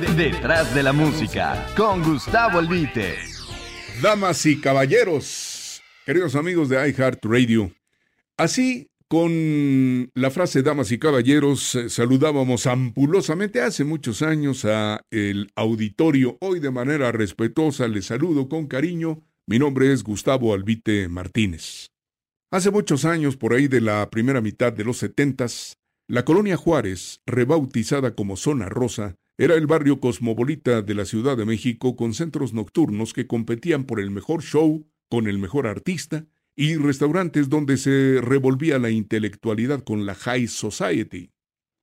Detrás de la música, con Gustavo Albite. Damas y caballeros, queridos amigos de iHeartRadio, así con la frase damas y caballeros eh, saludábamos ampulosamente hace muchos años a el auditorio. Hoy de manera respetuosa les saludo con cariño. Mi nombre es Gustavo Albite Martínez. Hace muchos años, por ahí de la primera mitad de los setentas, la colonia Juárez, rebautizada como Zona Rosa, era el barrio cosmopolita de la Ciudad de México con centros nocturnos que competían por el mejor show, con el mejor artista y restaurantes donde se revolvía la intelectualidad con la High Society.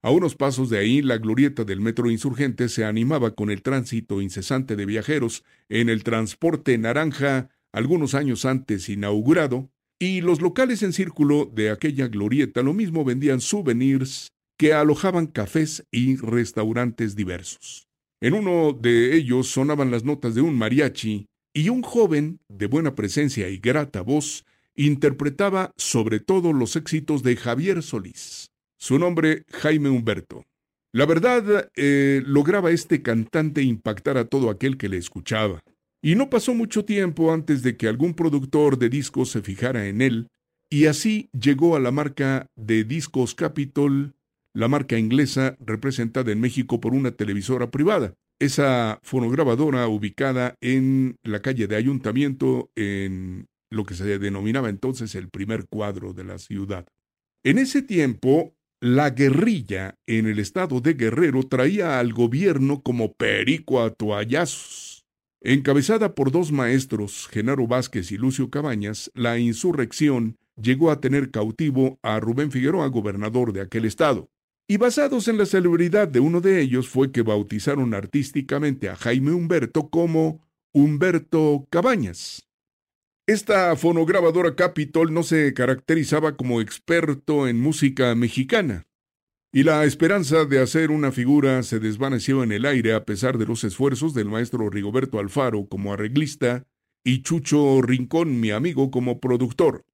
A unos pasos de ahí, la glorieta del metro insurgente se animaba con el tránsito incesante de viajeros en el transporte naranja algunos años antes inaugurado, y los locales en círculo de aquella glorieta lo mismo vendían souvenirs que alojaban cafés y restaurantes diversos. En uno de ellos sonaban las notas de un mariachi y un joven de buena presencia y grata voz interpretaba sobre todo los éxitos de Javier Solís. Su nombre, Jaime Humberto. La verdad, eh, lograba este cantante impactar a todo aquel que le escuchaba. Y no pasó mucho tiempo antes de que algún productor de discos se fijara en él, y así llegó a la marca de discos Capitol, la marca inglesa representada en México por una televisora privada. Esa fonograbadora ubicada en la calle de Ayuntamiento en lo que se denominaba entonces el primer cuadro de la ciudad. En ese tiempo, la guerrilla en el estado de Guerrero traía al gobierno como perico a toallazos. Encabezada por dos maestros, Genaro Vázquez y Lucio Cabañas, la insurrección llegó a tener cautivo a Rubén Figueroa, gobernador de aquel estado. Y basados en la celebridad de uno de ellos fue que bautizaron artísticamente a Jaime Humberto como Humberto Cabañas. Esta fonograbadora Capitol no se caracterizaba como experto en música mexicana, y la esperanza de hacer una figura se desvaneció en el aire a pesar de los esfuerzos del maestro Rigoberto Alfaro como arreglista y Chucho Rincón, mi amigo, como productor.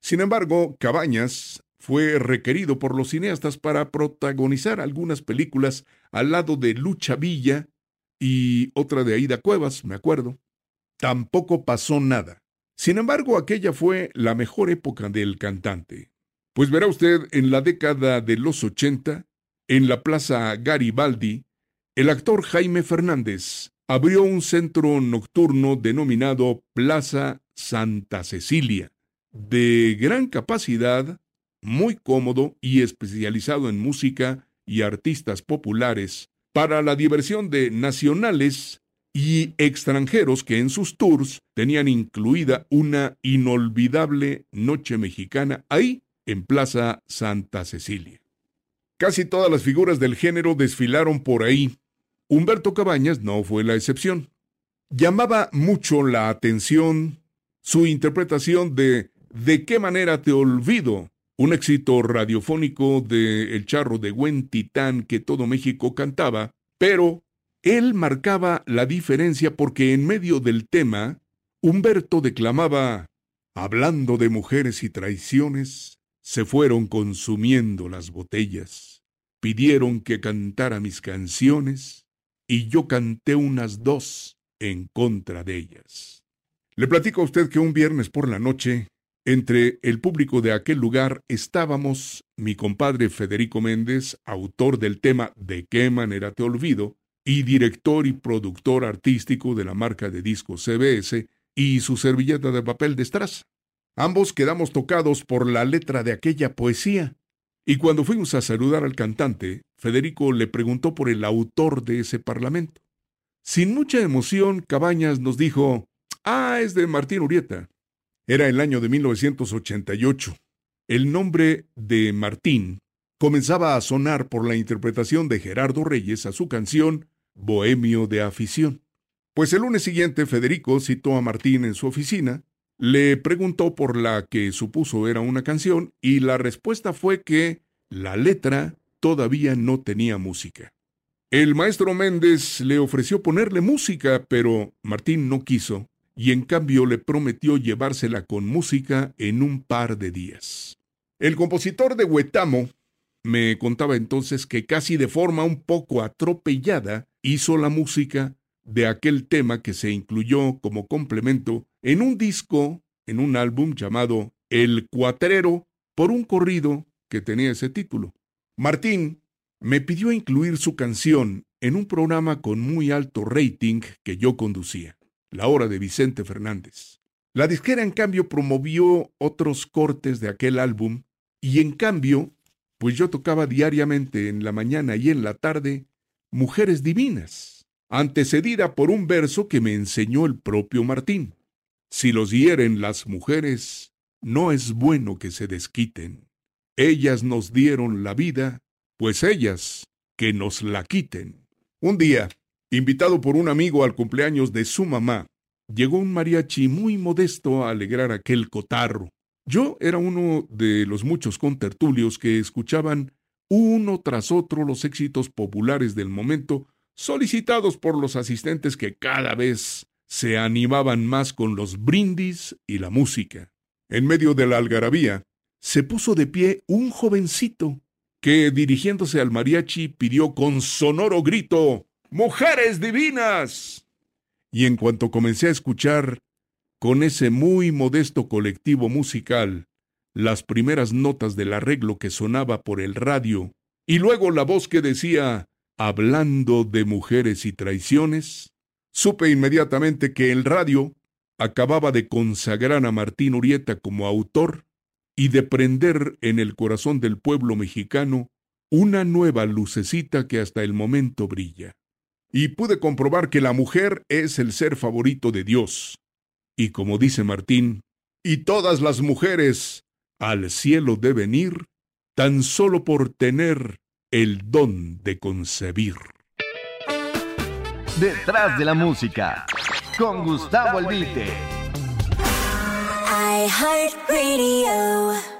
Sin embargo, Cabañas fue requerido por los cineastas para protagonizar algunas películas al lado de Lucha Villa y otra de Aida Cuevas, me acuerdo. Tampoco pasó nada. Sin embargo, aquella fue la mejor época del cantante. Pues verá usted, en la década de los 80, en la Plaza Garibaldi, el actor Jaime Fernández abrió un centro nocturno denominado Plaza Santa Cecilia, de gran capacidad, muy cómodo y especializado en música y artistas populares, para la diversión de nacionales y extranjeros que en sus tours tenían incluida una inolvidable noche mexicana ahí en Plaza Santa Cecilia. Casi todas las figuras del género desfilaron por ahí. Humberto Cabañas no fue la excepción. Llamaba mucho la atención su interpretación de De qué manera te olvido, un éxito radiofónico de El Charro de Buen Titán que todo México cantaba, pero él marcaba la diferencia porque en medio del tema, Humberto declamaba, hablando de mujeres y traiciones, se fueron consumiendo las botellas, pidieron que cantara mis canciones, y yo canté unas dos en contra de ellas. Le platico a usted que un viernes por la noche, entre el público de aquel lugar estábamos mi compadre Federico Méndez, autor del tema De qué manera te olvido, y director y productor artístico de la marca de discos CBS, y su servilleta de papel de strass. Ambos quedamos tocados por la letra de aquella poesía, y cuando fuimos a saludar al cantante, Federico le preguntó por el autor de ese parlamento. Sin mucha emoción, Cabañas nos dijo, Ah, es de Martín Urieta. Era el año de 1988. El nombre de Martín comenzaba a sonar por la interpretación de Gerardo Reyes a su canción Bohemio de afición. Pues el lunes siguiente Federico citó a Martín en su oficina, le preguntó por la que supuso era una canción y la respuesta fue que la letra todavía no tenía música. El maestro Méndez le ofreció ponerle música, pero Martín no quiso y en cambio le prometió llevársela con música en un par de días. El compositor de Huetamo me contaba entonces que casi de forma un poco atropellada hizo la música de aquel tema que se incluyó como complemento en un disco, en un álbum llamado El Cuatrero, por un corrido que tenía ese título. Martín me pidió incluir su canción en un programa con muy alto rating que yo conducía. La Hora de Vicente Fernández. La disquera, en cambio, promovió otros cortes de aquel álbum y, en cambio, pues yo tocaba diariamente en la mañana y en la tarde Mujeres Divinas, antecedida por un verso que me enseñó el propio Martín. Si los hieren las mujeres, no es bueno que se desquiten. Ellas nos dieron la vida, pues ellas que nos la quiten. Un día, Invitado por un amigo al cumpleaños de su mamá, llegó un mariachi muy modesto a alegrar aquel cotarro. Yo era uno de los muchos contertulios que escuchaban uno tras otro los éxitos populares del momento, solicitados por los asistentes que cada vez se animaban más con los brindis y la música. En medio de la algarabía, se puso de pie un jovencito que, dirigiéndose al mariachi, pidió con sonoro grito mujeres divinas. Y en cuanto comencé a escuchar con ese muy modesto colectivo musical las primeras notas del arreglo que sonaba por el radio, y luego la voz que decía, hablando de mujeres y traiciones, supe inmediatamente que el radio acababa de consagrar a Martín Urieta como autor y de prender en el corazón del pueblo mexicano una nueva lucecita que hasta el momento brilla y pude comprobar que la mujer es el ser favorito de Dios. Y como dice Martín, y todas las mujeres al cielo deben ir tan solo por tener el don de concebir. Detrás de la música, con Gustavo Albite. I heart radio.